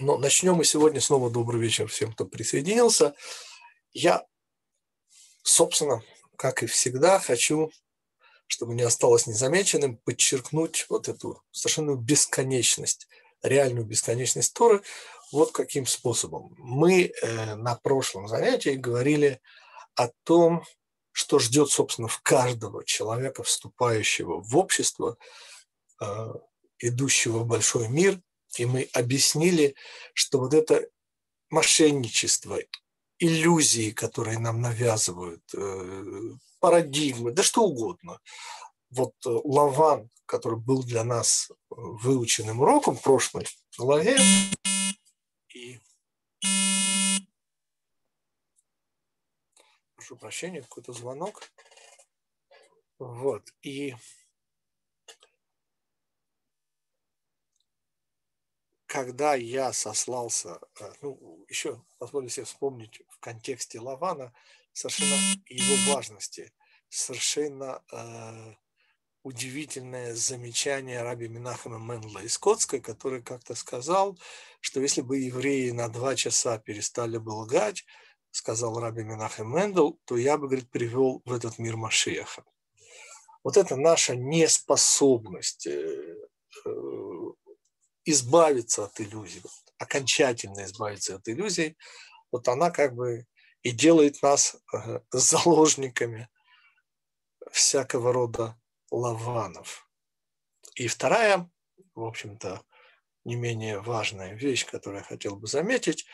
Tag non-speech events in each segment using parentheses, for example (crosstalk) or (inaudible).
Но начнем мы сегодня снова добрый вечер всем, кто присоединился. Я, собственно, как и всегда, хочу, чтобы не осталось незамеченным, подчеркнуть вот эту совершенно бесконечность, реальную бесконечность Торы. Вот каким способом. Мы э, на прошлом занятии говорили о том, что ждет, собственно, в каждого человека, вступающего в общество, э, идущего в большой мир, и мы объяснили, что вот это мошенничество, иллюзии, которые нам навязывают, э, парадигмы, да что угодно. Вот э, Лаван, который был для нас выученным уроком прошлой главе, и прошу прощения, какой-то звонок. Вот, и когда я сослался, э, ну, еще позволю себе вспомнить в контексте Лавана совершенно его важности, совершенно э, удивительное замечание раби Минахама Менла из Котской, который как-то сказал, что если бы евреи на два часа перестали бы лгать, сказал раби Минахам Мендел, то я бы, говорит, привел в этот мир Машиаха. Вот это наша неспособность э, избавиться от иллюзий, окончательно избавиться от иллюзий, вот она как бы и делает нас э, заложниками всякого рода лаванов. И вторая, в общем-то, не менее важная вещь, которую я хотел бы заметить,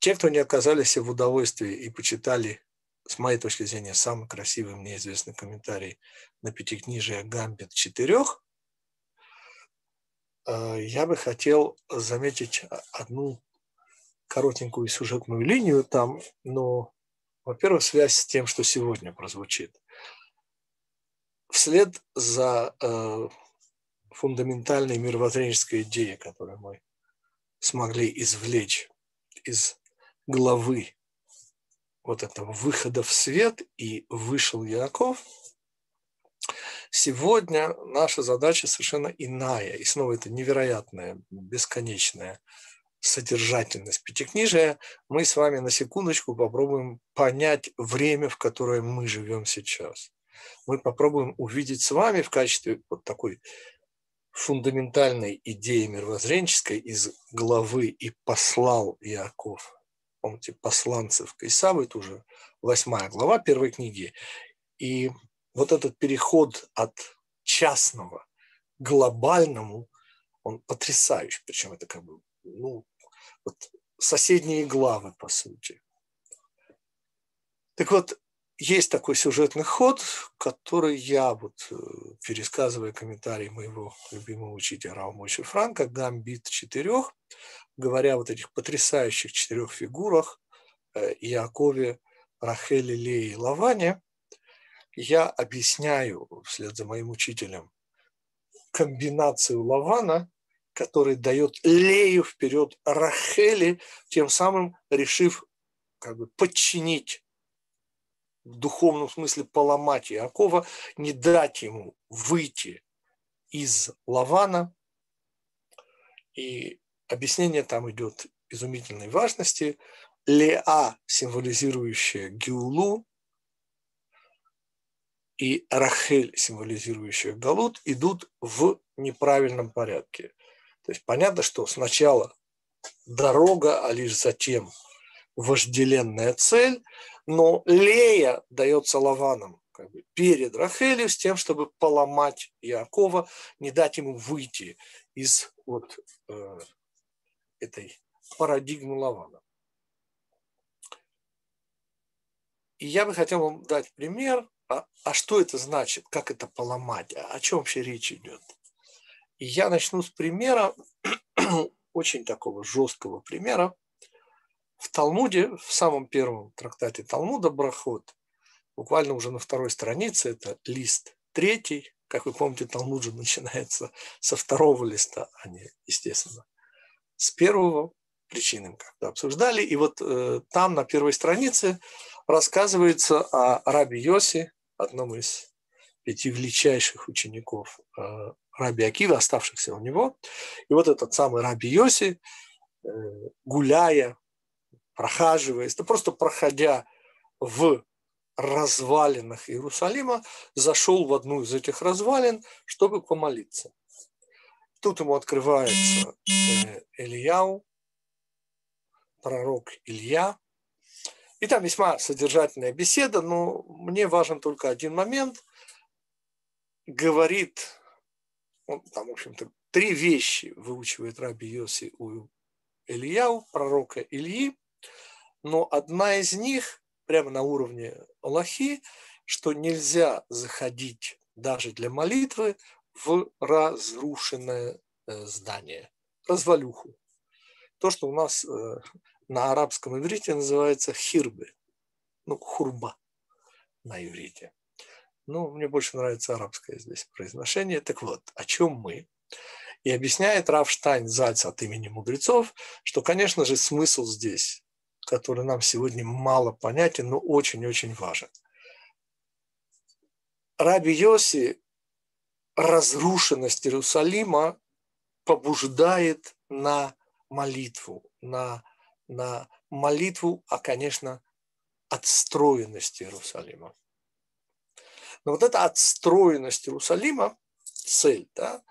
те, кто не оказались в удовольствии и почитали, с моей точки зрения, самый красивый мне известный комментарий на пятикнижие «Гамбит четырех», я бы хотел заметить одну коротенькую сюжетную линию там, но, во-первых, связь с тем, что сегодня прозвучит. Вслед за э, фундаментальной мировоззренческой идеей, которую мы смогли извлечь из главы вот этого выхода в свет и вышел Яков – Сегодня наша задача совершенно иная. И снова это невероятная, бесконечная содержательность пятикнижия. Мы с вами на секундочку попробуем понять время, в которое мы живем сейчас. Мы попробуем увидеть с вами в качестве вот такой фундаментальной идеи мировоззренческой из главы «И послал Иаков». Помните, посланцев к Исаву, это уже восьмая глава первой книги. И вот этот переход от частного к глобальному, он потрясающий. Причем это как бы, ну, вот соседние главы, по сути. Так вот, есть такой сюжетный ход, который я, вот, э, пересказывая комментарии моего любимого учителя Раумойши Франка, гамбит четырех, говоря вот этих потрясающих четырех фигурах, э, Иакове, Рахеле, Лее и Лаване, я объясняю вслед за моим учителем комбинацию Лавана, который дает Лею вперед Рахели, тем самым решив как бы подчинить в духовном смысле поломать Иакова, не дать ему выйти из Лавана. И объяснение там идет изумительной важности. Леа, символизирующая Геулу, и Рахель, символизирующая Галут, идут в неправильном порядке. То есть понятно, что сначала дорога, а лишь затем вожделенная цель, но Лея дается Лаваном как бы, перед Рахелью с тем, чтобы поломать Иакова, не дать ему выйти из вот э, этой парадигмы Лавана. И я бы хотел вам дать пример а, а что это значит, как это поломать, а о чем вообще речь идет. И я начну с примера, (clears throat) очень такого жесткого примера. В Талмуде, в самом первом трактате Талмуда Брахот, буквально уже на второй странице, это лист третий, как вы помните, Талмуд же начинается со второго листа, а не, естественно, с первого причинам, когда обсуждали. И вот э, там на первой странице рассказывается о Раби Йоси, одном из пяти величайших учеников э, Раби Акива, оставшихся у него. И вот этот самый Раби Йоси гуляя, прохаживаясь, да просто проходя в развалинах Иерусалима, зашел в одну из этих развалин, чтобы помолиться. Тут ему открывается э, Ильяу, пророк Илья. И там весьма содержательная беседа, но мне важен только один момент. Говорит, он там, в общем-то, три вещи выучивает Раби Йоси у Ильяу, пророка Ильи, но одна из них прямо на уровне Аллахи, что нельзя заходить даже для молитвы в разрушенное э, здание, развалюху. То, что у нас э, на арабском иврите называется хирбы, ну, хурба на иврите. Ну, мне больше нравится арабское здесь произношение. Так вот, о чем мы? И объясняет Рафштайн Зальц от имени мудрецов, что, конечно же, смысл здесь, который нам сегодня мало понятен, но очень-очень важен. Раби Йоси разрушенность Иерусалима побуждает на молитву, на, на молитву, а, конечно, отстроенность Иерусалима. Но вот эта отстроенность Иерусалима, цель, да,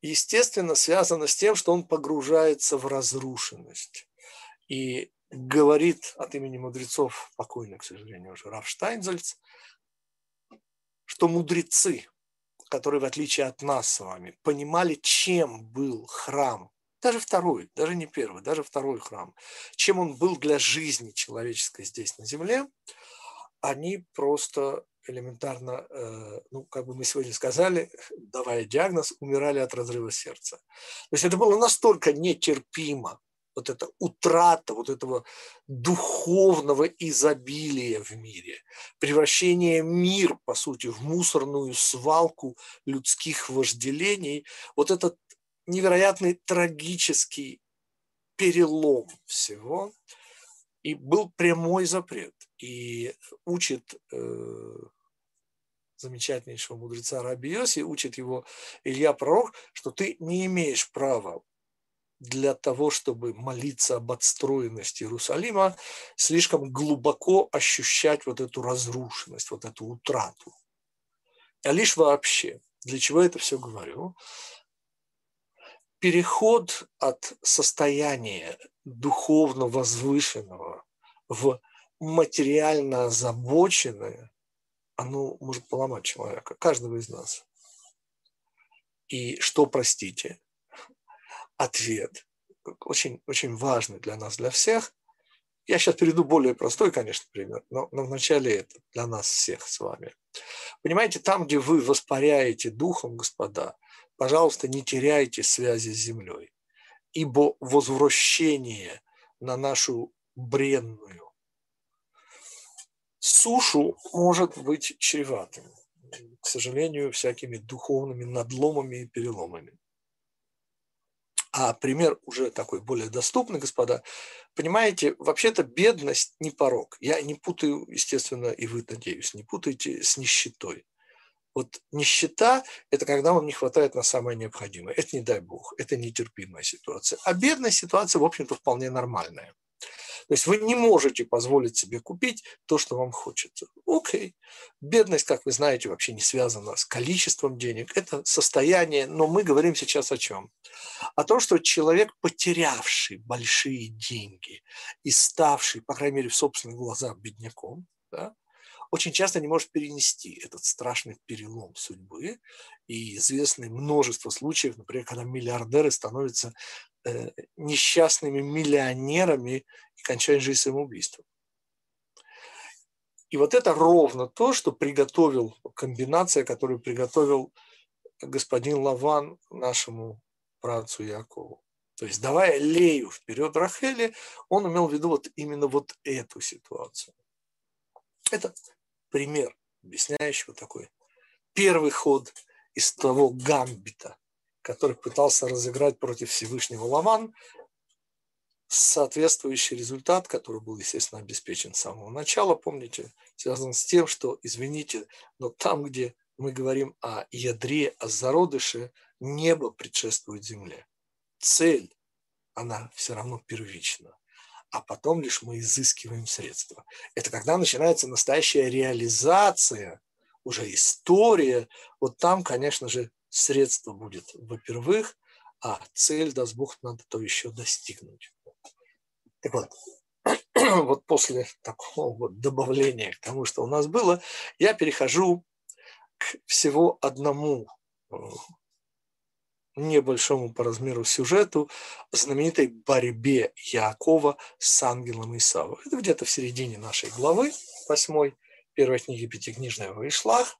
естественно, связана с тем, что он погружается в разрушенность. И говорит от имени мудрецов, покойный, к сожалению, уже Раф Штайнзальц, что мудрецы, которые, в отличие от нас с вами, понимали, чем был храм, даже второй, даже не первый, даже второй храм, чем он был для жизни человеческой здесь на земле, они просто элементарно, э, ну, как бы мы сегодня сказали, давая диагноз, умирали от разрыва сердца. То есть это было настолько нетерпимо, вот эта утрата вот этого духовного изобилия в мире, превращение мир, по сути, в мусорную свалку людских вожделений, вот этот невероятный трагический перелом всего, и был прямой запрет. И учит э, замечательнейшего мудреца Раби Йоси, учит его Илья Пророк, что ты не имеешь права для того, чтобы молиться об отстроенности Иерусалима, слишком глубоко ощущать вот эту разрушенность, вот эту утрату. А лишь вообще, для чего я это все говорю? Переход от состояния духовно возвышенного в материально озабоченное, оно может поломать человека, каждого из нас. И что, простите, ответ, очень, очень важный для нас, для всех. Я сейчас перейду более простой, конечно, пример, но, но вначале это для нас всех с вами. Понимаете, там, где вы воспаряете духом, господа, пожалуйста, не теряйте связи с землей, ибо возвращение на нашу бренную сушу может быть чреватым, к сожалению, всякими духовными надломами и переломами. А пример уже такой более доступный, господа. Понимаете, вообще-то бедность не порог. Я не путаю, естественно, и вы, надеюсь, не путаете с нищетой. Вот нищета – это когда вам не хватает на самое необходимое. Это не дай бог, это нетерпимая ситуация. А бедная ситуация, в общем-то, вполне нормальная. То есть вы не можете позволить себе купить то, что вам хочется. Окей. Бедность, как вы знаете, вообще не связана с количеством денег. Это состояние, но мы говорим сейчас о чем? О том, что человек, потерявший большие деньги и ставший, по крайней мере, в собственных глазах бедняком, да, очень часто не может перенести этот страшный перелом судьбы. И известны множество случаев, например, когда миллиардеры становятся Э, несчастными миллионерами и кончают жизнь самоубийством. И вот это ровно то, что приготовил, комбинация, которую приготовил господин Лаван нашему працу Якову. То есть, давая Лею вперед Рахели, он имел в виду вот именно вот эту ситуацию. Это пример, объясняющий вот такой первый ход из того гамбита, который пытался разыграть против Всевышнего Ламан, соответствующий результат, который был, естественно, обеспечен с самого начала, помните, связан с тем, что, извините, но там, где мы говорим о ядре, о зародыше, небо предшествует земле. Цель она все равно первична. А потом лишь мы изыскиваем средства. Это когда начинается настоящая реализация, уже история. Вот там, конечно же, средство будет, во-первых, а цель, даст Бог, надо то еще достигнуть. Так вот, (clears throat) вот после такого вот добавления к тому, что у нас было, я перехожу к всего одному э, небольшому по размеру сюжету знаменитой борьбе Якова с ангелом Исава. Это где-то в середине нашей главы, восьмой, первой книги Пятикнижного Ишлах.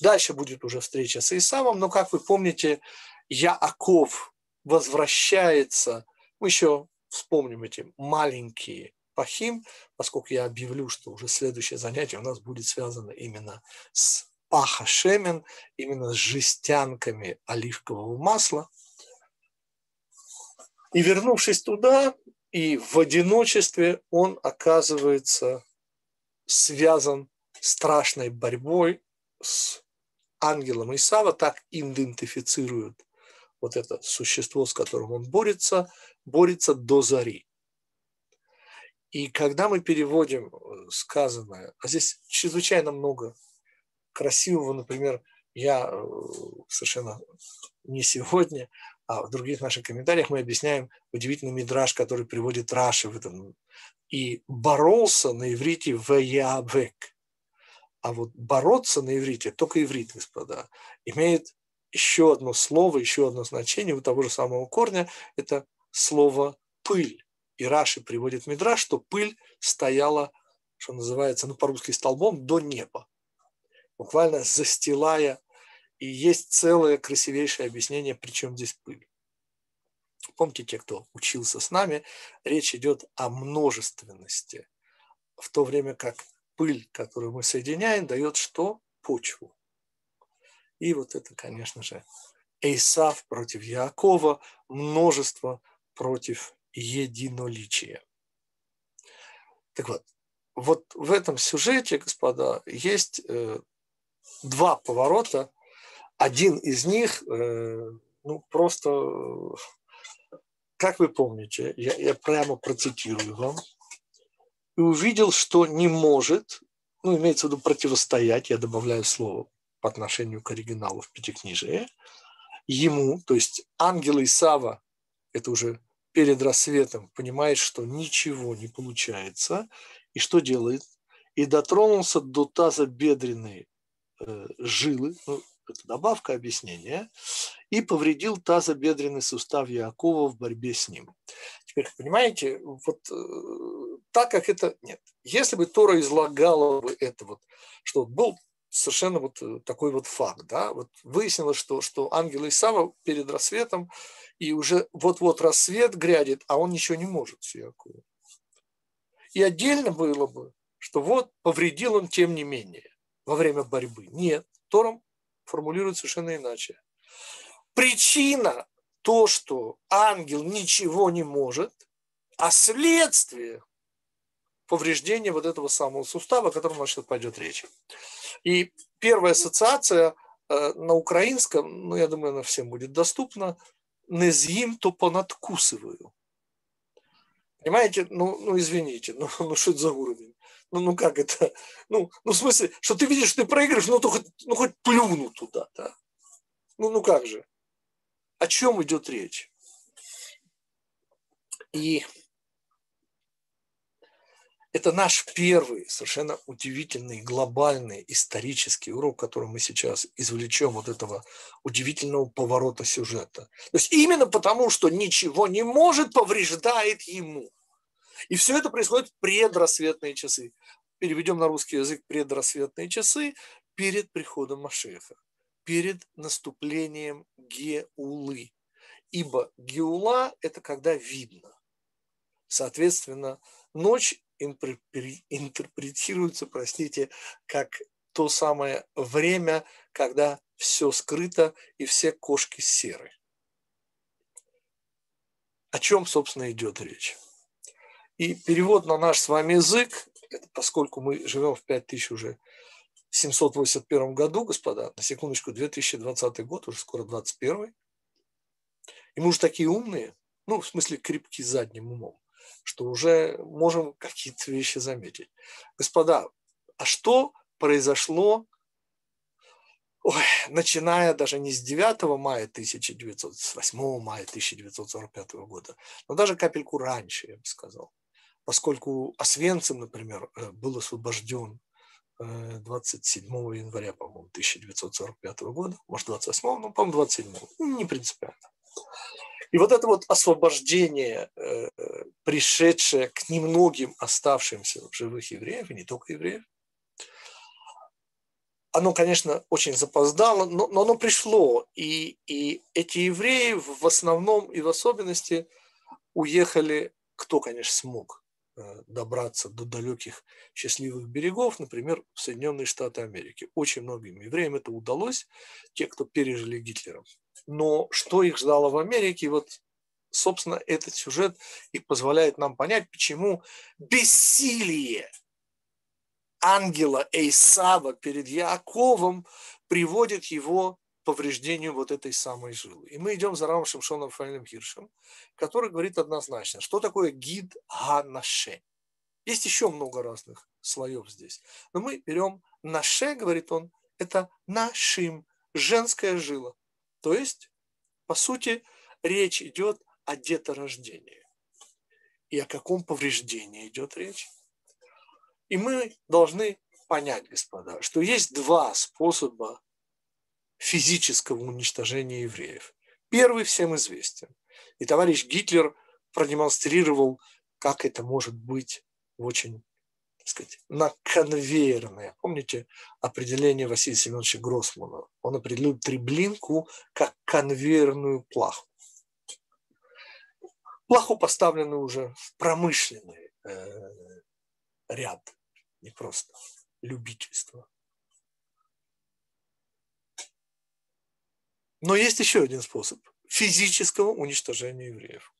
Дальше будет уже встреча с Исавом, но, как вы помните, Яаков возвращается, мы еще вспомним эти маленькие пахим, поскольку я объявлю, что уже следующее занятие у нас будет связано именно с паха шемен, именно с жестянками оливкового масла. И вернувшись туда, и в одиночестве он оказывается связан страшной борьбой с ангелом Исава, так идентифицируют вот это существо, с которым он борется, борется до зари. И когда мы переводим э, сказанное, а здесь чрезвычайно много красивого, например, я э, совершенно не сегодня, а в других наших комментариях мы объясняем удивительный мидраж, который приводит Раши в этом. И боролся на иврите в Яавек. А вот бороться на иврите, только иврит, господа, имеет еще одно слово, еще одно значение у того же самого корня, это слово «пыль». И Раши приводит мидраж, что пыль стояла, что называется, ну, по-русски столбом до неба, буквально застилая. И есть целое красивейшее объяснение, причем здесь пыль. Помните, те, кто учился с нами, речь идет о множественности, в то время как пыль, которую мы соединяем, дает что? Почву. И вот это, конечно же, Эйсав против Якова, множество против единоличия. Так вот, вот в этом сюжете, господа, есть э, два поворота. Один из них, э, ну, просто, как вы помните, я, я прямо процитирую вам, и увидел, что не может, ну, имеется в виду противостоять, я добавляю слово по отношению к оригиналу в Пятикнижии, ему, то есть ангел Исава, это уже перед рассветом понимает, что ничего не получается, и что делает? И дотронулся до таза бедренной жилы, ну, это добавка объяснения, и повредил тазобедренный сустав Якова в борьбе с ним. Теперь, понимаете, вот э, так как это нет. Если бы Тора излагала бы это вот, что был совершенно вот э, такой вот факт, да, вот выяснилось, что, что ангел Исава перед рассветом и уже вот-вот рассвет грядет, а он ничего не может с Яковом. И отдельно было бы, что вот повредил он тем не менее во время борьбы. Нет, Тором формулирует совершенно иначе. Причина то, что ангел ничего не может, а следствие повреждения вот этого самого сустава, о котором у нас сейчас пойдет речь. И первая ассоциация э, на украинском, ну, я думаю, она всем будет доступна, не з'їм, то понадкусываю. Понимаете? Ну, ну извините, ну, (laughs) ну что это за уровень? Ну, ну как это? Ну, ну в смысле, что ты видишь, что ты проигрываешь, ну, то хоть, ну хоть плюну туда, да? Ну, ну как же? О чем идет речь? И это наш первый совершенно удивительный, глобальный исторический урок, который мы сейчас извлечем вот этого удивительного поворота сюжета. То есть именно потому, что ничего не может, повреждает ему. И все это происходит в предрассветные часы. Переведем на русский язык предрассветные часы перед приходом Машеха, перед наступлением Геулы. Ибо Геула – это когда видно. Соответственно, ночь интерпретируется, простите, как то самое время, когда все скрыто и все кошки серы. О чем, собственно, идет речь? И перевод на наш с вами язык, поскольку мы живем в 5000 уже 781 году, господа, на секундочку, 2020 год, уже скоро 21 и мы уже такие умные, ну, в смысле, крепки задним умом, что уже можем какие-то вещи заметить. Господа, а что произошло, ой, начиная даже не с 9 мая 1900, с 8 мая 1945 года, но даже капельку раньше, я бы сказал. Поскольку Освенцим, например, э, был освобожден 27 э, января, по-моему, 1945 года, может, 28, ну, по-моему, 27, не принципиально. И вот это вот освобождение, э, пришедшее к немногим оставшимся живых евреев, и не только евреев, оно, конечно, очень запоздало, но, но оно пришло. И, и эти евреи в основном и в особенности уехали, кто, конечно, смог добраться до далеких счастливых берегов, например, в Соединенные Штаты Америки. Очень многим евреям это удалось, те, кто пережили Гитлера. Но что их ждало в Америке, вот, собственно, этот сюжет и позволяет нам понять, почему бессилие – ангела Эйсава перед Яковом приводит его повреждению вот этой самой жилы. И мы идем за Рамом Шимшоном Фаилем Хиршем, который говорит однозначно, что такое гид ганаше. Есть еще много разных слоев здесь. Но мы берем наше, говорит он, это нашим, женская жила. То есть, по сути, речь идет о деторождении. И о каком повреждении идет речь? И мы должны понять, господа, что есть два способа физического уничтожения евреев. Первый всем известен. И товарищ Гитлер продемонстрировал, как это может быть очень так сказать, на конвейерное. Помните определение Василия Семеновича Гроссмана? Он определил треблинку как конвейерную плаху. Плаху поставленную уже в промышленный э, ряд не просто любительство. Но есть еще один способ физического уничтожения евреев.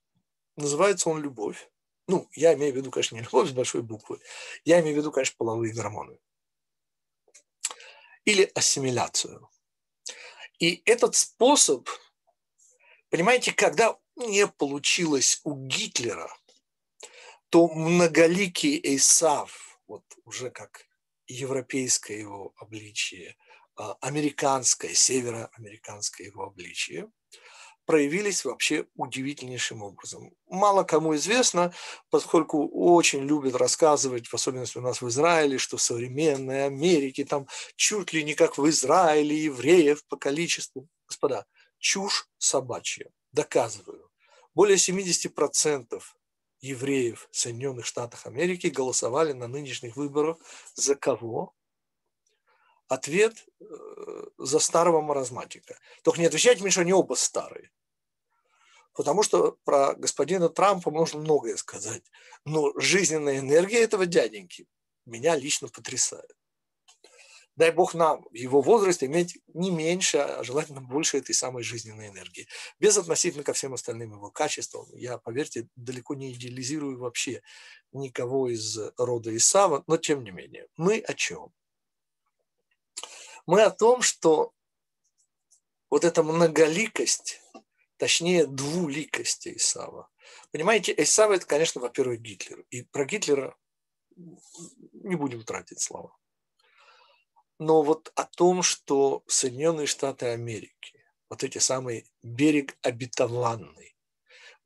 Называется он любовь. Ну, я имею в виду, конечно, не любовь с большой буквы. Я имею в виду, конечно, половые гормоны. Или ассимиляцию. И этот способ, понимаете, когда не получилось у Гитлера, то многоликий Эйсав – вот уже как европейское его обличие, американское, североамериканское его обличие, проявились вообще удивительнейшим образом. Мало кому известно, поскольку очень любят рассказывать, в особенности у нас в Израиле, что в современной Америке там чуть ли не как в Израиле евреев по количеству. Господа, чушь собачья. Доказываю. Более 70% евреев в Соединенных Штатах Америки голосовали на нынешних выборах за кого? Ответ э, за старого маразматика. Только не отвечайте мне, что они оба старые. Потому что про господина Трампа можно многое сказать. Но жизненная энергия этого дяденьки меня лично потрясает дай бог нам в его возрасте иметь не меньше, а желательно больше этой самой жизненной энергии. Без относительно ко всем остальным его качествам. Я, поверьте, далеко не идеализирую вообще никого из рода Исава, но тем не менее. Мы о чем? Мы о том, что вот эта многоликость, точнее двуликость Исава. Понимаете, Исава это, конечно, во-первых, Гитлер. И про Гитлера не будем тратить слова но вот о том, что Соединенные Штаты Америки, вот эти самые берег обетованный,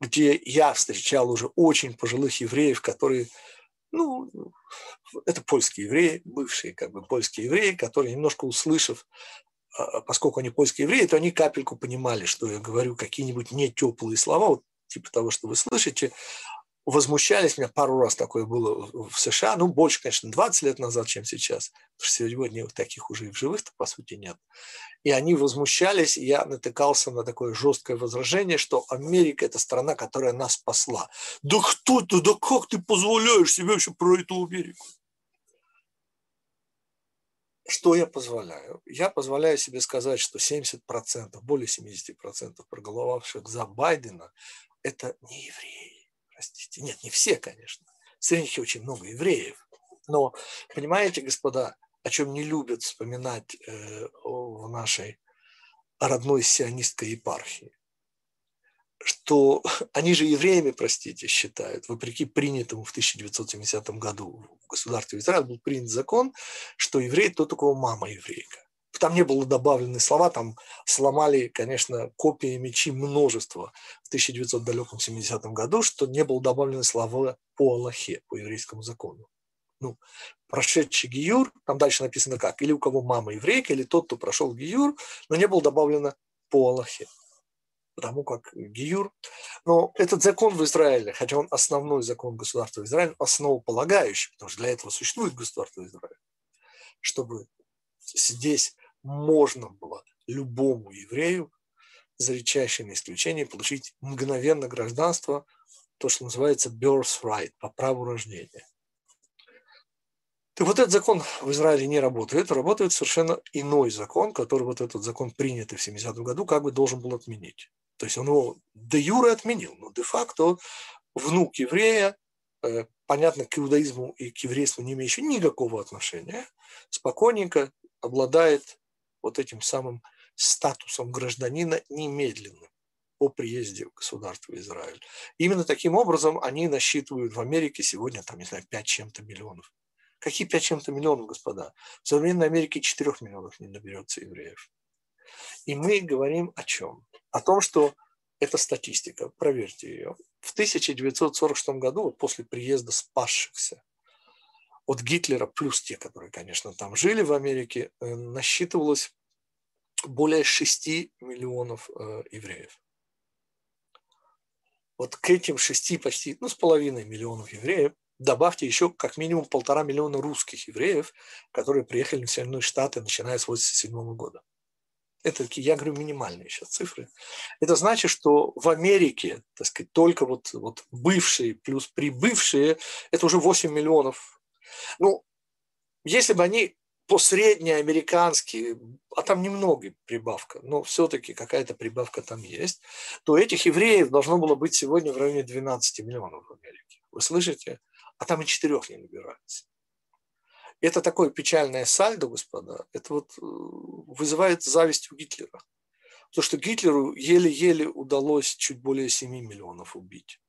где я встречал уже очень пожилых евреев, которые, ну, это польские евреи, бывшие как бы польские евреи, которые немножко услышав, а, поскольку они польские евреи, то они капельку понимали, что я говорю какие-нибудь не теплые слова, вот типа того, что вы слышите, возмущались, у меня пару раз такое было в США, ну, больше, конечно, 20 лет назад, чем сейчас, потому что сегодня вот таких уже и в живых-то, по сути, нет. И они возмущались, и я натыкался на такое жесткое возражение, что Америка – это страна, которая нас спасла. Да кто ты, да как ты позволяешь себе вообще про эту Америку? Что я позволяю? Я позволяю себе сказать, что 70%, более 70% проголосовавших за Байдена – это не евреи простите, нет, не все, конечно, среди них очень много евреев, но понимаете, господа, о чем не любят вспоминать э, в нашей родной сионистской епархии? что (laughs) они же евреями, простите, считают, вопреки принятому в 1970 году в государстве Израиль был принят закон, что еврей тот, у кого мама еврейка. Там не было добавлены слова, там сломали, конечно, копии мечи множество в 1970 году, что не было добавлены слова по Аллахе, по еврейскому закону. Ну, прошедший гиюр, там дальше написано как, или у кого мама еврейка, или тот, кто прошел гиюр, но не было добавлено по Аллахе потому как Гиюр. Но этот закон в Израиле, хотя он основной закон государства Израиль, основополагающий, потому что для этого существует государство Израиль, чтобы здесь можно было любому еврею за редчайшими исключениями получить мгновенно гражданство, то, что называется birthright, по праву рождения. Так вот этот закон в Израиле не работает, работает совершенно иной закон, который вот этот закон принятый в 70-м году как бы должен был отменить. То есть он его де юре отменил, но де-факто внук еврея, э, понятно, к иудаизму и к еврейству не имеющий никакого отношения, спокойненько обладает вот этим самым статусом гражданина немедленным по приезде в государство Израиль. Именно таким образом они насчитывают в Америке сегодня, там, не знаю, 5 чем-то миллионов. Какие 5 чем-то миллионов, господа? В современной Америке 4 миллионов не наберется евреев. И мы говорим о чем? О том, что это статистика, проверьте ее. В 1946 году, после приезда спасшихся от Гитлера, плюс те, которые, конечно, там жили в Америке, э, насчитывалось более 6 миллионов э, евреев. Вот к этим 6 почти, ну, с половиной миллионов евреев добавьте еще как минимум полтора миллиона русских евреев, которые приехали в Соединенные Штаты, начиная с 1987 года. Это я говорю, минимальные сейчас цифры. Это значит, что в Америке, так сказать, только вот, вот бывшие плюс прибывшие, это уже 8 миллионов. Ну, если бы они по среднеамерикански, а там немного прибавка, но все-таки какая-то прибавка там есть, то этих евреев должно было быть сегодня в районе 12 миллионов в Америке. Вы слышите? А там и четырех не набирается. Это такое печальное сальдо, господа, это вот э, вызывает зависть у Гитлера. Потому что Гитлеру еле-еле удалось чуть более 7 миллионов убить.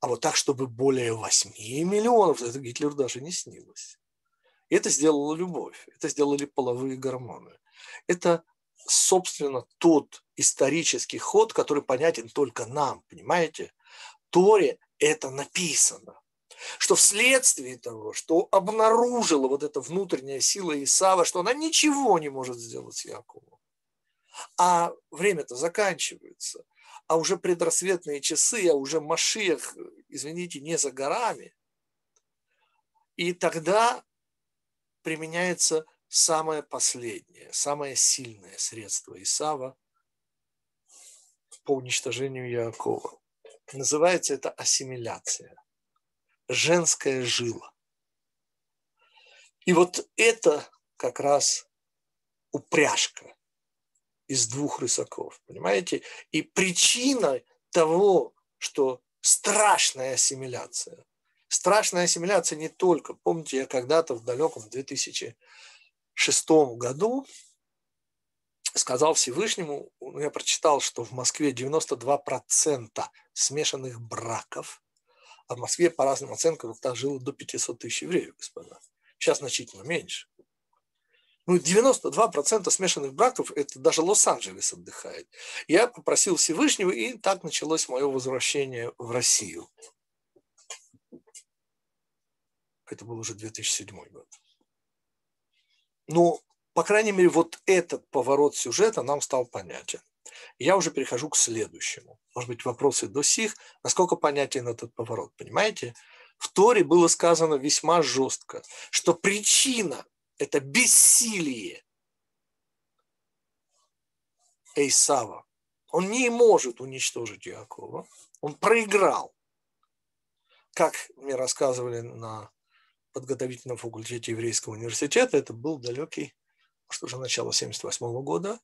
А вот так, чтобы более 8 миллионов, это Гитлеру даже не снилось. И это сделала любовь, это сделали половые гормоны. Это, собственно, тот исторический ход, который понятен только нам, понимаете? Торе это написано что вследствие того, что обнаружила вот эта внутренняя сила Исава, что она ничего не может сделать с Яковом. А время-то заканчивается, а уже предрассветные часы, а уже Машиях, извините, не за горами. И тогда применяется самое последнее, самое сильное средство Исава по уничтожению Якова. Называется это ассимиляция женская жила. И вот это как раз упряжка из двух рысаков, понимаете? И причина того, что страшная ассимиляция. Страшная ассимиляция не только, помните, я когда-то в далеком 2006 году сказал Всевышнему, ну, я прочитал, что в Москве 92% смешанных браков а в Москве, по разным оценкам, жило до 500 тысяч евреев, господа. Сейчас значительно меньше. Ну, 92% смешанных браков, это даже Лос-Анджелес отдыхает. Я попросил Всевышнего, и так началось мое возвращение в Россию. Это был уже 2007 год. Но, по крайней мере, вот этот поворот сюжета нам стал понятен. Я уже перехожу к следующему. Может быть, вопросы до сих. Насколько понятен этот поворот, понимаете? В Торе было сказано весьма жестко, что причина – это бессилие Эйсава. Он не может уничтожить Якова. Он проиграл. Как мне рассказывали на подготовительном факультете еврейского университета, это был далекий, что же, начало 78 года,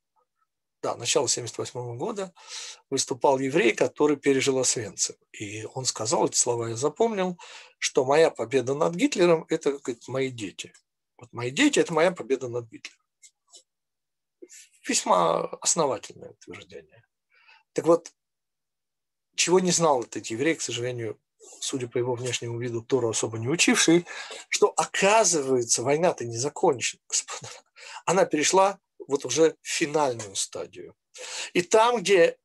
да, начало 78 года выступал еврей, который пережил Освенцим. И он сказал, эти слова я запомнил, что моя победа над Гитлером – это говорит, мои дети. Вот мои дети – это моя победа над Гитлером. Весьма основательное утверждение. Так вот, чего не знал этот еврей, к сожалению, судя по его внешнему виду, Тору особо не учивший, что оказывается война-то не закончена, господа. Она перешла вот уже в финальную стадию. И там, где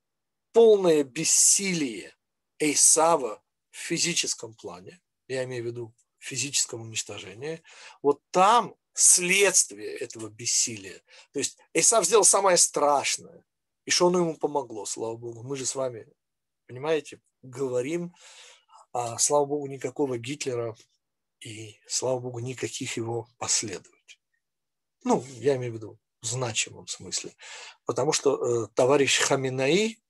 полное бессилие Эйсава в физическом плане, я имею в виду физическом уничтожении, вот там следствие этого бессилия. То есть Эйсав сделал самое страшное, и что оно ему помогло, слава Богу. Мы же с вами, понимаете, говорим а, слава богу, никакого Гитлера и, слава богу, никаких его последователей. Ну, я имею в виду в значимом смысле. Потому что э, товарищ Хаминаи,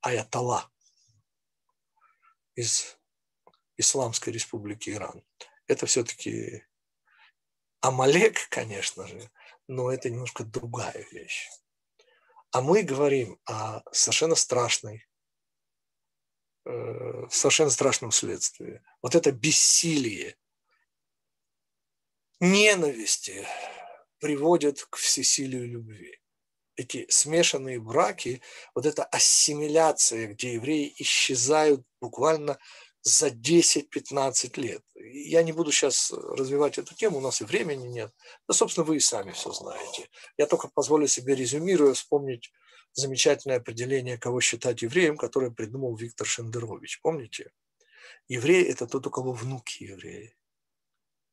аятолла из Исламской республики Иран, это все-таки Амалек, конечно же, но это немножко другая вещь. А мы говорим о совершенно страшной Э, совершенно страшном следствии. Вот это бессилие, ненависти приводит к всесилию любви. Эти смешанные браки, вот эта ассимиляция, где евреи исчезают буквально за 10-15 лет. Я не буду сейчас развивать эту тему, у нас и времени нет. Да, собственно, вы и сами все знаете. Я только позволю себе, резюмируя, вспомнить замечательное определение, кого считать евреем, которое придумал Виктор Шендерович. Помните? Еврей – это тот, у кого внуки евреи.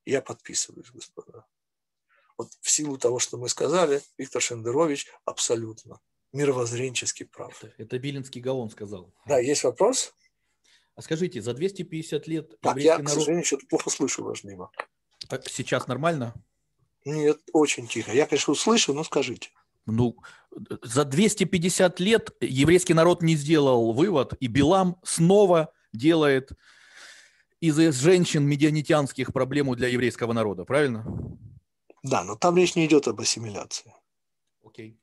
Я подписываюсь, господа. Вот в силу того, что мы сказали, Виктор Шендерович абсолютно мировоззренчески прав. Это, это Виленский Гаон сказал. Да, есть вопрос? А скажите, за 250 лет так, я, народ... к сожалению, что-то плохо слышу Дима. Так сейчас нормально? Нет, очень тихо. Я, конечно, услышу, но скажите. Ну, за 250 лет еврейский народ не сделал вывод, и Билам снова делает из женщин медианитянских проблему для еврейского народа, правильно? Да, но там речь не идет об ассимиляции. Окей.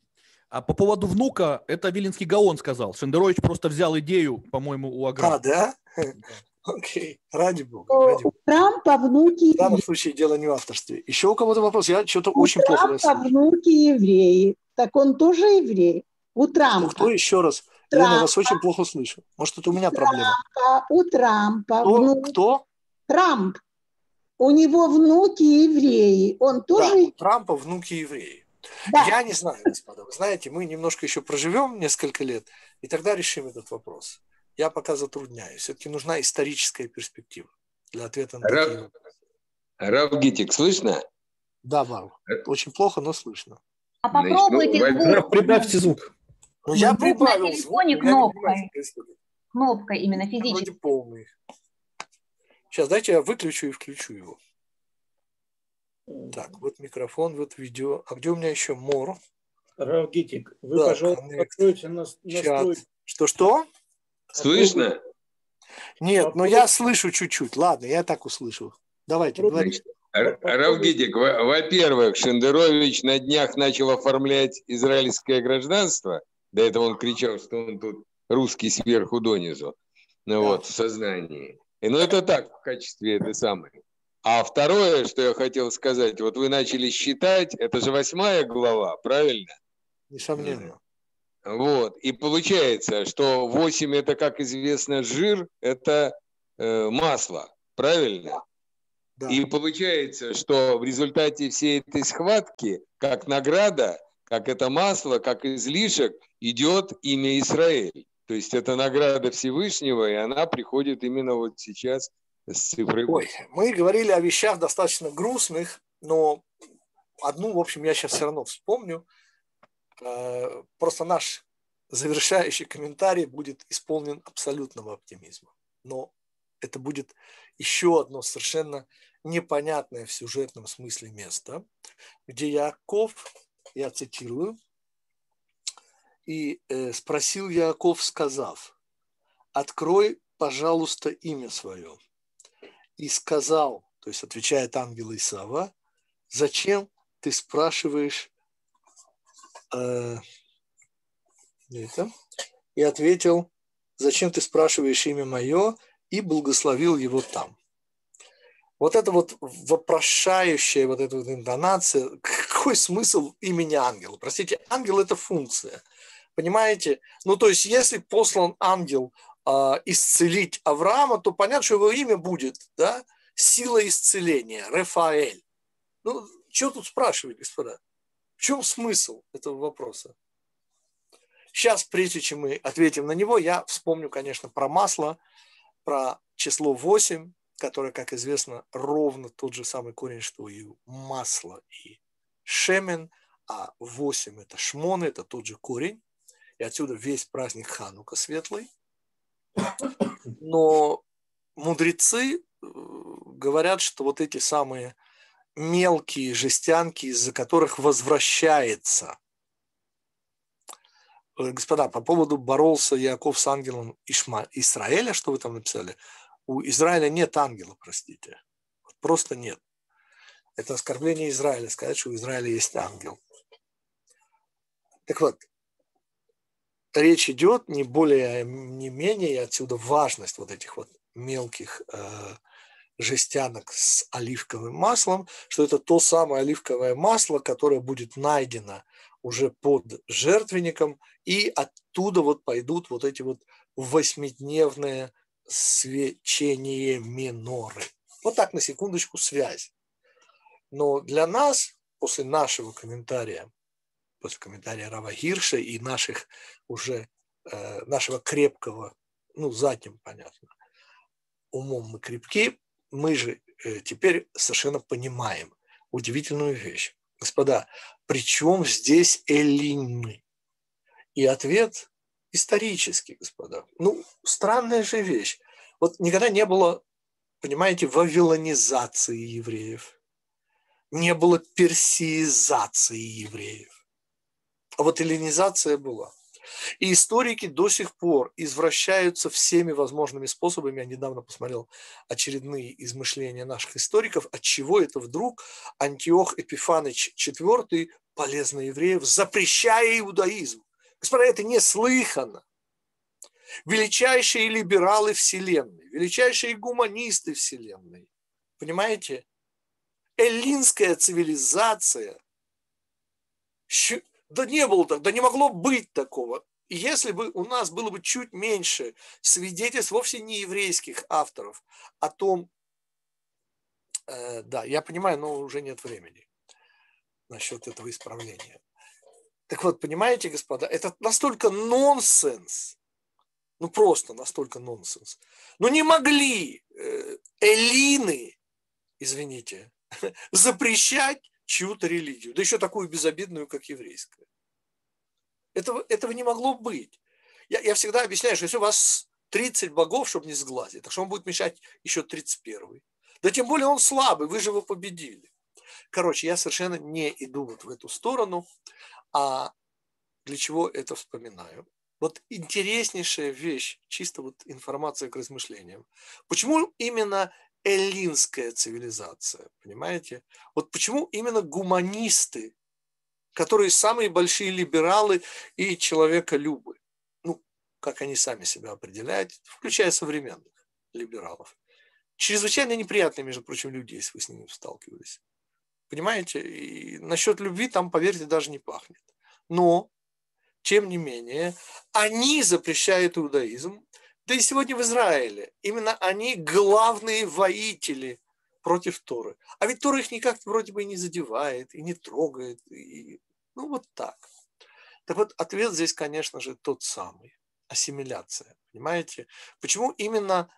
А по поводу внука, это Виленский Гаон сказал. Шендерович просто взял идею, по-моему, у Агра. А, да? (laughs) Окей, ради бога. Ради бога. Трампа внуки... В данном случае дело не в авторстве. Еще у кого-то вопрос? Я что-то очень плохо Трампа внуки евреи. Так он тоже еврей. У Трампа. Кто еще раз? Трампа. Я вас очень плохо слышу. Может, это у меня проблема? Трампа, у Трампа. Кто? Внук... Кто? Трамп. У него внуки евреи. Он тоже... Да, у Трампа внуки евреи. Да. Я не знаю, господа. Вы знаете, мы немножко еще проживем несколько лет, и тогда решим этот вопрос. Я пока затрудняюсь. Все-таки нужна историческая перспектива для ответа на Рав... такие вопросы. Равгитик, слышно? Да, Вал. Очень плохо, но слышно. А попробуйте Значит, ну, звук. Прибавьте звук. Ну, я прибавил на телефоне звук, кнопкой. Кнопкой именно физически. полный. Сейчас дайте я выключу и включу его. Так, вот микрофон, вот видео. А где у меня еще Мор? Равгитик, вы, да, пожалуйста, откройте нас, настройки. Что-что? Слышно? Нет, но я слышу чуть-чуть. Ладно, я так услышал. Давайте, говорите. Равгитик, во-первых, Шендерович на днях начал оформлять израильское гражданство. До этого он кричал, что он тут русский сверху донизу. Ну вот, в сознании. И, ну, это так, в качестве этой самой. А второе, что я хотел сказать, вот вы начали считать, это же восьмая глава, правильно? Несомненно. Вот. И получается, что 8 это, как известно, жир, это э, масло, правильно? Да. И получается, что в результате всей этой схватки, как награда, как это масло, как излишек, идет имя Израиль. То есть это награда Всевышнего, и она приходит именно вот сейчас Ой, мы говорили о вещах достаточно грустных, но одну, в общем, я сейчас все равно вспомню. Э, просто наш завершающий комментарий будет исполнен абсолютного оптимизма. Но это будет еще одно совершенно непонятное в сюжетном смысле место, где Яков, я цитирую, и э, спросил Яков, сказав, открой, пожалуйста, имя свое. И сказал, то есть отвечает ангел Исава, зачем ты спрашиваешь э, это? И ответил, зачем ты спрашиваешь имя мое, и благословил его там. Вот это вот вопрошающая вот эта вот интонация, какой смысл имени ангела? Простите, ангел – это функция. Понимаете? Ну, то есть, если послан ангел исцелить Авраама, то понятно, что его имя будет, да, сила исцеления, Рафаэль. Ну, что тут спрашивать, господа? В чем смысл этого вопроса? Сейчас, прежде чем мы ответим на него, я вспомню, конечно, про масло, про число 8, которое, как известно, ровно тот же самый корень, что и масло и шемен, а 8 это шмон, это тот же корень. И отсюда весь праздник Ханука светлый. Но мудрецы э, говорят, что вот эти самые мелкие жестянки, из-за которых возвращается. Э, господа, по поводу боролся Яков с ангелом Ишма... Израиля, что вы там написали? У Израиля нет ангела, простите. Просто нет. Это оскорбление Израиля, сказать, что у Израиля есть ангел. Так вот, речь идет не более, не менее, отсюда важность вот этих вот мелких э, жестянок с оливковым маслом, что это то самое оливковое масло, которое будет найдено уже под жертвенником, и оттуда вот пойдут вот эти вот восьмидневные свечение миноры. Вот так на секундочку связь. Но для нас, после нашего комментария, после комментария Рава Гирша и наших уже, э, нашего крепкого, ну, задним, понятно, умом мы крепки, мы же э, теперь совершенно понимаем удивительную вещь. Господа, при чем здесь эллины? И ответ исторический, господа. Ну, странная же вещь. Вот никогда не было, понимаете, вавилонизации евреев. Не было персиизации евреев. А вот эллинизация была. И историки до сих пор извращаются всеми возможными способами. Я недавно посмотрел очередные измышления наших историков, от чего это вдруг Антиох Эпифаныч IV, полезный евреев, запрещая иудаизм. Господа, это неслыханно. Величайшие либералы Вселенной, величайшие гуманисты Вселенной. Понимаете? Эллинская цивилизация да не было так, да не могло быть такого. Если бы у нас было бы чуть меньше свидетельств вовсе не еврейских авторов о том, э, да, я понимаю, но уже нет времени насчет этого исправления. Так вот, понимаете, господа, это настолько нонсенс, ну просто настолько нонсенс. Ну не могли э, эллины, извините, (laughs) запрещать чью-то религию, да еще такую безобидную, как еврейская. Этого, этого не могло быть. Я, я всегда объясняю, что если у вас 30 богов, чтобы не сглазить, так что он будет мешать еще 31. Да тем более он слабый, вы же его победили. Короче, я совершенно не иду вот в эту сторону, а для чего это вспоминаю? Вот интереснейшая вещь, чисто вот информация к размышлениям. Почему именно эллинская цивилизация, понимаете? Вот почему именно гуманисты, которые самые большие либералы и человеколюбы, ну, как они сами себя определяют, включая современных либералов. Чрезвычайно неприятные, между прочим, люди, если вы с ними сталкивались. Понимаете? И насчет любви там, поверьте, даже не пахнет. Но, тем не менее, они запрещают иудаизм, да и сегодня в Израиле именно они главные воители против Торы. А ведь Тора их никак вроде бы и не задевает, и не трогает. И, ну вот так. Так вот, ответ здесь, конечно же, тот самый. Ассимиляция. Понимаете? Почему именно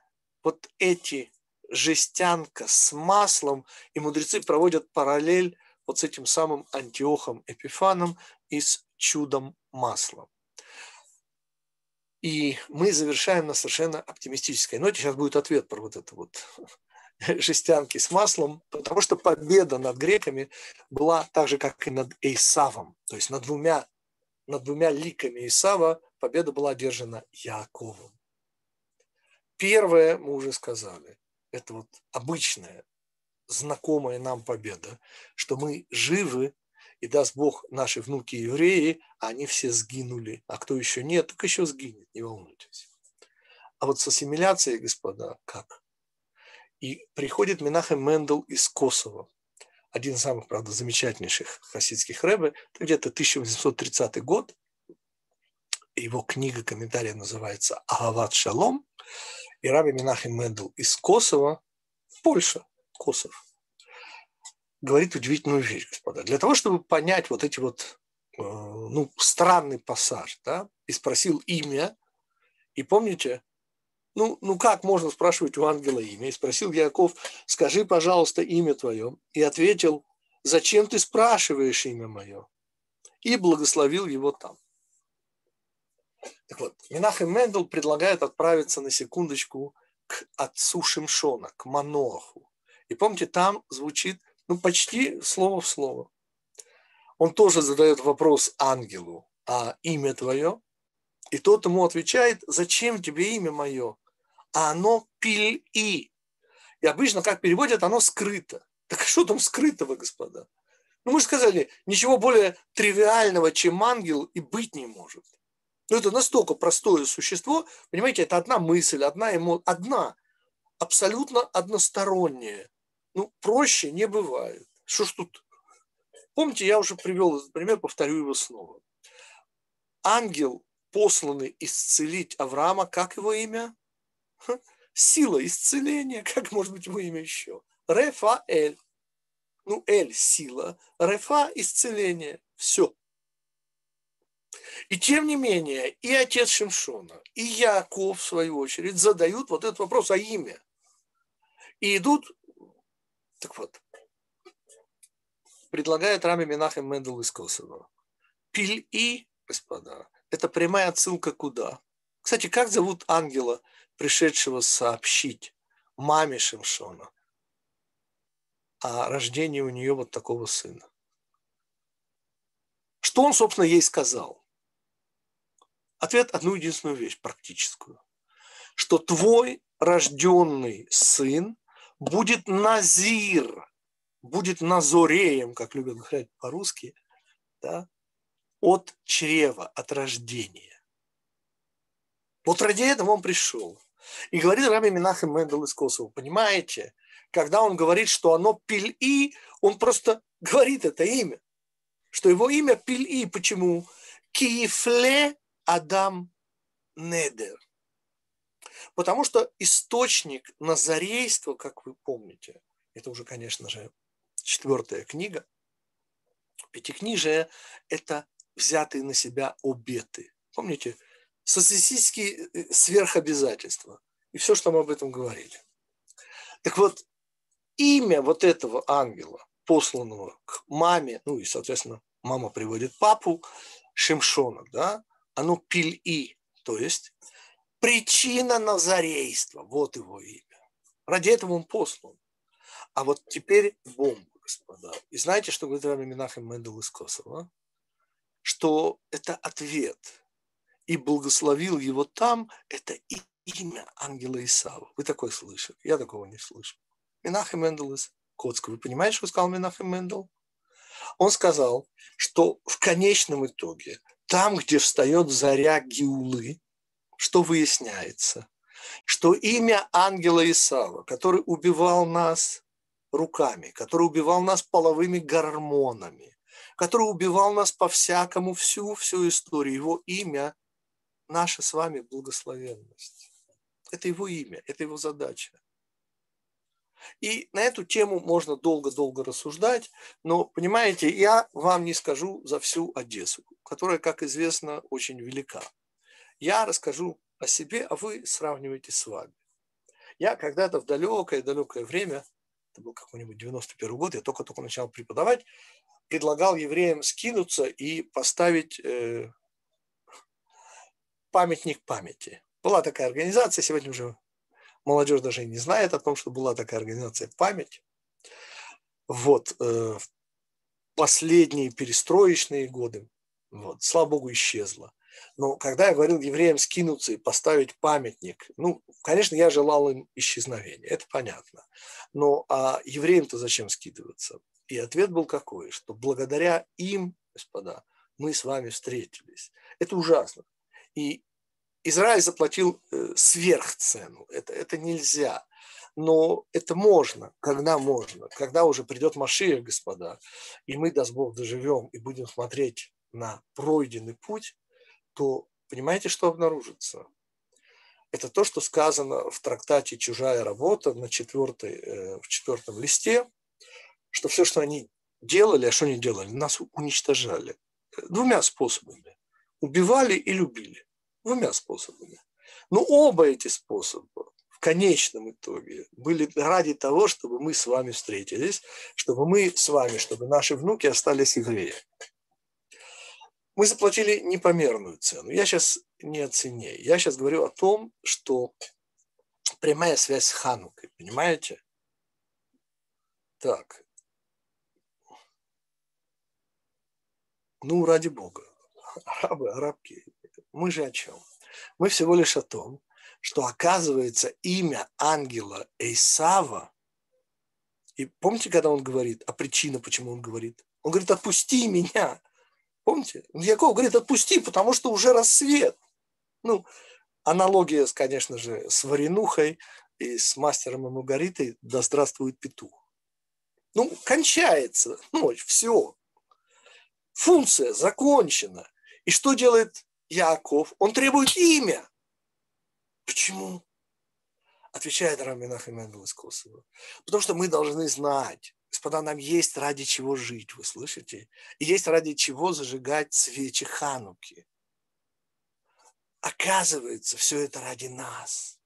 вот эти жестянка с маслом, и мудрецы проводят параллель вот с этим самым Антиохом Эпифаном и с чудом маслом. И мы завершаем на совершенно оптимистической ноте. Сейчас будет ответ про вот это вот (laughs) жестянки с маслом, потому что победа над греками была так же, как и над Эйсавом, то есть над двумя, над двумя ликами Исава победа была одержана Яковом. Первое, мы уже сказали, это вот обычная, знакомая нам победа, что мы живы и даст Бог наши внуки евреи, они все сгинули. А кто еще нет, так еще сгинет, не волнуйтесь. А вот с ассимиляцией, господа, как? И приходит Минахем Мендел из Косово, один из самых, правда, замечательнейших хасидских рэбе, где-то 1830 год, его книга, комментария называется «Агават Шалом», и Раби Минахим Мендел из Косово, Польша, Косов, говорит удивительную вещь, господа. Для того, чтобы понять вот эти вот, э, ну, странный пассаж, да, и спросил имя, и помните, ну, ну как можно спрашивать у ангела имя? И спросил Яков, скажи, пожалуйста, имя твое. И ответил, зачем ты спрашиваешь имя мое? И благословил его там. Так вот, Минах и Мендел предлагают отправиться на секундочку к отцу Шимшона, к Маноху. И помните, там звучит ну, почти слово в слово. Он тоже задает вопрос ангелу, а имя твое? И тот ему отвечает, зачем тебе имя мое? А оно пиль-и. И обычно, как переводят, оно скрыто. Так что там скрытого, господа? Ну, мы же сказали, ничего более тривиального, чем ангел, и быть не может. Но это настолько простое существо, понимаете, это одна мысль, одна эмоция, одна, абсолютно односторонняя. Ну, проще не бывает. Что ж тут? Помните, я уже привел этот пример, повторю его снова. Ангел, посланный исцелить Авраама, как его имя? Сила исцеления, (laughs) как может быть его имя еще? Рефаэль. Ну, Эль – сила, Рефа – исцеление. Все. И тем не менее, и отец Шимшона, и Яков, в свою очередь, задают вот этот вопрос о имя. И идут, так вот, предлагает Рами Минахем Мендел из Косово. Пиль и, господа, это прямая отсылка куда? Кстати, как зовут ангела, пришедшего сообщить маме Шимшона о рождении у нее вот такого сына? Что он, собственно, ей сказал? Ответ одну единственную вещь, практическую. Что твой рожденный сын будет назир, будет назореем, как любят говорить по-русски, да, от чрева, от рождения. Вот ради этого он пришел. И говорит Раби Минахем Мендел из Косово, понимаете, когда он говорит, что оно Пиль-И, он просто говорит это имя. Что его имя Пиль-И. Почему? Киефле Адам Недер. Потому что источник назарейства, как вы помните, это уже, конечно же, четвертая книга, пятикнижие – это взятые на себя обеты. Помните, социалистические э, сверхобязательства и все, что мы об этом говорили. Так вот, имя вот этого ангела, посланного к маме, ну и, соответственно, мама приводит папу, Шимшона, да, оно пиль-и, то есть причина назарейства, вот его имя. Ради этого он послан. А вот теперь бомба, господа. И знаете, что говорит Рами Минахем Мендел из Косово? Что это ответ. И благословил его там, это имя ангела Исава. Вы такое слышали? Я такого не слышал. Минахем Мендел из Коцка. Вы понимаете, что сказал Минахем Мендел? Он сказал, что в конечном итоге там, где встает заря Гиулы, что выясняется? Что имя ангела Исава, который убивал нас руками, который убивал нас половыми гормонами, который убивал нас по-всякому всю, всю историю, его имя – наша с вами благословенность. Это его имя, это его задача. И на эту тему можно долго-долго рассуждать, но, понимаете, я вам не скажу за всю Одессу, которая, как известно, очень велика. Я расскажу о себе, а вы сравниваете с вами. Я когда-то в далекое-далекое время, это был какой-нибудь 91 год, я только-только начал преподавать, предлагал евреям скинуться и поставить э, памятник памяти. Была такая организация, сегодня уже Молодежь даже не знает о том, что была такая организация «Память». Вот. Э, последние перестроечные годы, вот, слава богу, исчезла. Но когда я говорил евреям скинуться и поставить памятник, ну, конечно, я желал им исчезновения, это понятно. Но а евреям-то зачем скидываться? И ответ был какой, что благодаря им, господа, мы с вами встретились. Это ужасно. И Израиль заплатил э, сверхцену. Это, это нельзя. Но это можно, когда можно. Когда уже придет Машия, господа, и мы, даст Бог, доживем и будем смотреть на пройденный путь, то понимаете, что обнаружится? Это то, что сказано в трактате «Чужая работа» на четвертой, э, в четвертом листе, что все, что они делали, а что они делали? Нас уничтожали. Двумя способами. Убивали и любили. Двумя способами. Но оба эти способа в конечном итоге были ради того, чтобы мы с вами встретились, чтобы мы с вами, чтобы наши внуки остались евреями. Мы заплатили непомерную цену. Я сейчас не о цене. Я сейчас говорю о том, что прямая связь с Ханукой, понимаете? Так. Ну, ради бога. Арабы, арабки. Мы же о чем? Мы всего лишь о том, что оказывается имя ангела Эйсава, и помните, когда он говорит, а причина, почему он говорит? Он говорит, отпусти меня. Помните? Яков говорит, отпусти, потому что уже рассвет. Ну, аналогия, конечно же, с Варенухой и с мастером и Маргаритой «Да здравствует петух». Ну, кончается ночь, все. Функция закончена. И что делает Яков? Он требует имя. Почему? Отвечает Раминах Имендел из Косово. Потому что мы должны знать, господа, нам есть ради чего жить, вы слышите? И есть ради чего зажигать свечи Хануки. Оказывается, все это ради нас.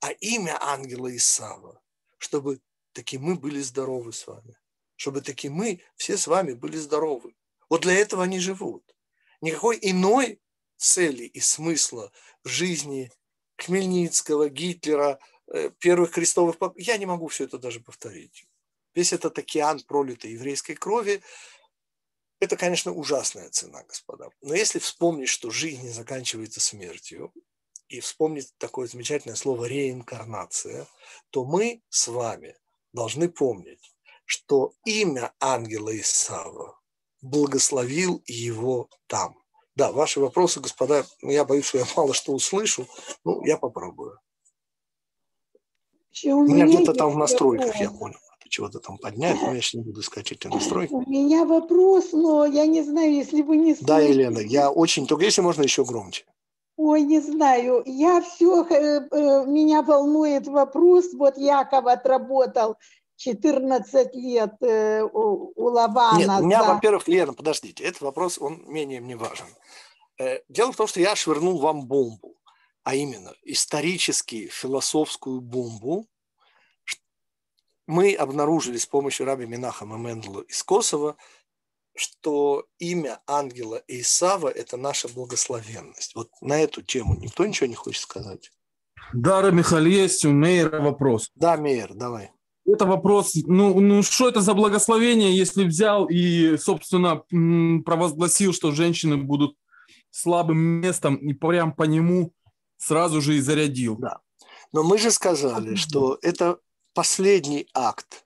А имя ангела Исава, чтобы таки мы были здоровы с вами. Чтобы таки мы все с вами были здоровы. Вот для этого они живут. Никакой иной цели и смысла в жизни Хмельницкого, Гитлера, э, первых крестовых... Я не могу все это даже повторить. Весь этот океан пролитой еврейской крови, это, конечно, ужасная цена, господа. Но если вспомнить, что жизнь не заканчивается смертью, и вспомнить такое замечательное слово реинкарнация, то мы с вами должны помнить, что имя ангела Исава благословил его там. Да, ваши вопросы, господа, я боюсь, что я мало что услышу, ну, я попробую. У меня где-то там в настройках, я понял чего-то там поднять, но я сейчас не буду искать эти настройки. У меня вопрос, но я не знаю, если вы не слышите. Да, Елена, я очень, только если можно еще громче. Ой, не знаю, я все, э, э, меня волнует вопрос, вот Яков отработал 14 лет э, у, Лавана. Нет, у меня, за... во-первых, Лена, подождите, этот вопрос, он менее мне важен. Дело в том, что я швырнул вам бомбу, а именно исторически философскую бомбу, мы обнаружили с помощью раби Минахама Мендела из Косово, что имя ангела Исава – это наша благословенность. Вот на эту тему никто ничего не хочет сказать? Да, Михаил, есть у Мейера вопрос. Да, Мейер, давай. Это вопрос, ну, ну что это за благословение, если взял и, собственно, провозгласил, что женщины будут слабым местом и прям по нему сразу же и зарядил. Да. Но мы же сказали, что это последний акт.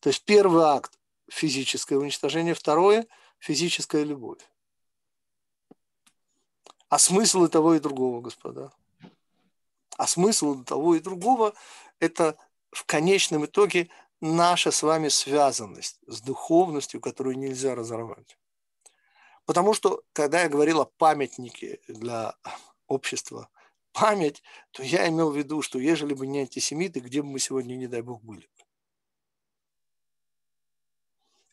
То есть первый акт – физическое уничтожение, второе – физическая любовь. А смысл и того, и другого, господа. А смысл и того, и другого – это в конечном итоге наша с вами связанность с духовностью, которую нельзя разорвать. Потому что, когда я говорил о памятнике для общества память, то я имел в виду, что ежели бы не антисемиты, где бы мы сегодня, не дай бог, были.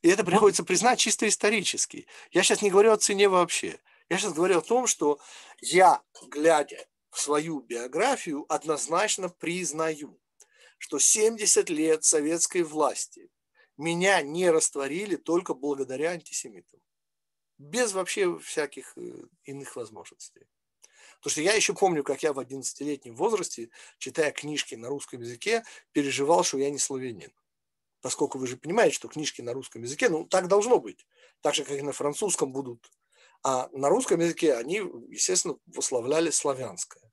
И это приходится признать чисто исторически. Я сейчас не говорю о цене вообще. Я сейчас говорю о том, что я, глядя в свою биографию, однозначно признаю, что 70 лет советской власти меня не растворили только благодаря антисемитам. Без вообще всяких э, иных возможностей. Потому что я еще помню, как я в 11-летнем возрасте, читая книжки на русском языке, переживал, что я не славянин. Поскольку вы же понимаете, что книжки на русском языке, ну, так должно быть. Так же, как и на французском будут. А на русском языке они, естественно, выславляли славянское.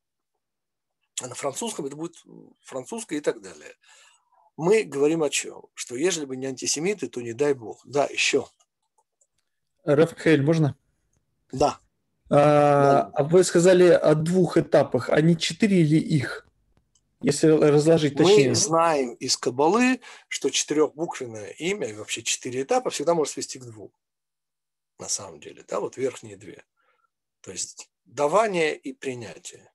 А на французском это будет французское и так далее. Мы говорим о чем? Что ежели бы не антисемиты, то не дай бог. Да, еще. Рафаэль, можно? Да. А, а вы сказали о двух этапах, а не четыре или их? Если разложить точнее. Мы знаем из Кабалы, что четырехбуквенное имя, и вообще четыре этапа всегда может свести к двум. На самом деле, да, вот верхние две. То есть давание и принятие.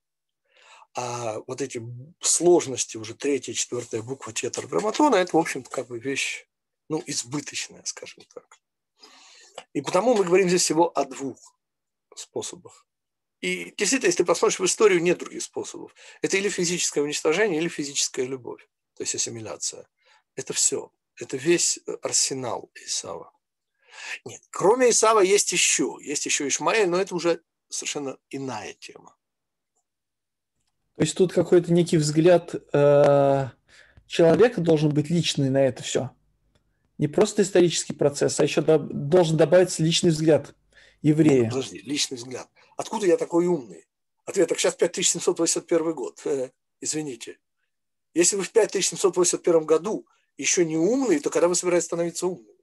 А вот эти сложности, уже третья, четвертая буква тетраграмматона, это, в общем-то, как бы вещь, ну, избыточная, скажем так. И потому мы говорим здесь всего о двух способах. И действительно, если ты посмотришь в историю, нет других способов. Это или физическое уничтожение, или физическая любовь, то есть ассимиляция. Это все. Это весь арсенал Исава. Нет, кроме Исава есть еще. Есть еще Ишмаэль, но это уже совершенно иная тема. То есть тут какой-то некий взгляд э, человека должен быть личный на это все. Не просто исторический процесс, а еще до, должен добавиться личный взгляд еврея. Ну, подожди, личный взгляд. Откуда я такой умный? Ответ, так сейчас 5781 год. Э, извините. Если вы в 5781 году еще не умный, то когда вы собираетесь становиться умным?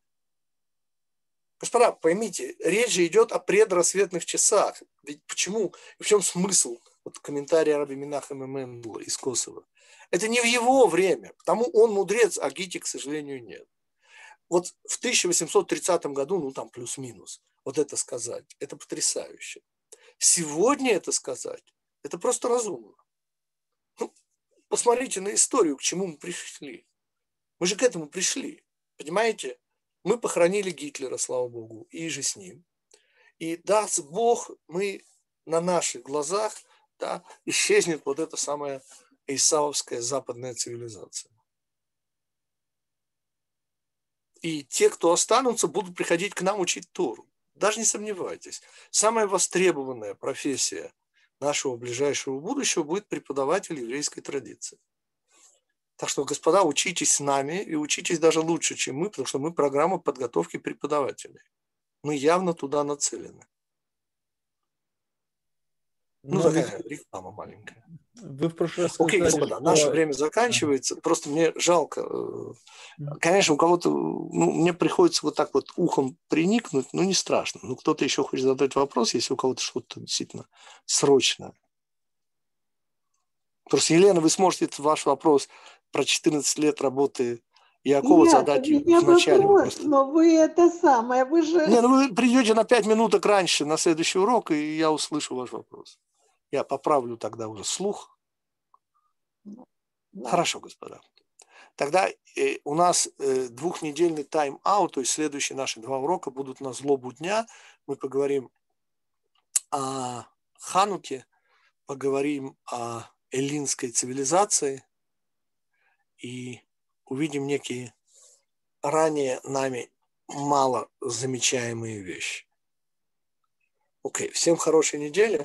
Господа, поймите, речь же идет о предрассветных часах. Ведь почему? В чем смысл? Вот комментарий Раби Минахама Мендла из Косово. Это не в его время, потому он мудрец, а Гити, к сожалению, нет. Вот в 1830 году, ну там плюс-минус, вот это сказать, это потрясающе. Сегодня это сказать, это просто разумно. Ну, посмотрите на историю, к чему мы пришли. Мы же к этому пришли. Понимаете? Мы похоронили Гитлера, слава богу, и же с ним. И даст Бог, мы на наших глазах да, исчезнет вот эта самая исаовская западная цивилизация. И те, кто останутся, будут приходить к нам учить Тору. Даже не сомневайтесь. Самая востребованная профессия нашего ближайшего будущего будет преподаватель еврейской традиции. Так что, господа, учитесь с нами и учитесь даже лучше, чем мы, потому что мы программа подготовки преподавателей. Мы явно туда нацелены. Ну, Но такая ведь... реклама маленькая. Вы в прошлый раз Окей, сказали, господа, что... наше время заканчивается. Просто мне жалко. Э, конечно, у кого-то, ну, мне приходится вот так вот ухом приникнуть, но не страшно. Ну, кто-то еще хочет задать вопрос, если у кого-то что-то действительно срочное. Просто, Елена, вы сможете ваш вопрос про 14 лет работы Якова Нет, задать вначале. вопрос, но вы это самое, вы же... Не, ну вы придете на 5 минуток раньше на следующий урок, и я услышу ваш вопрос. Я поправлю тогда уже слух. Хорошо, господа. Тогда э, у нас э, двухнедельный тайм-аут, то есть следующие наши два урока будут на злобу дня. Мы поговорим о Хануке, поговорим о эллинской цивилизации и увидим некие ранее нами мало замечаемые вещи. Окей, всем хорошей недели.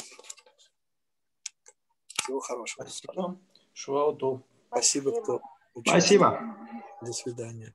Всего хорошего. Спасибо. Шуауту. Спасибо, кто участвовал. Спасибо. До свидания.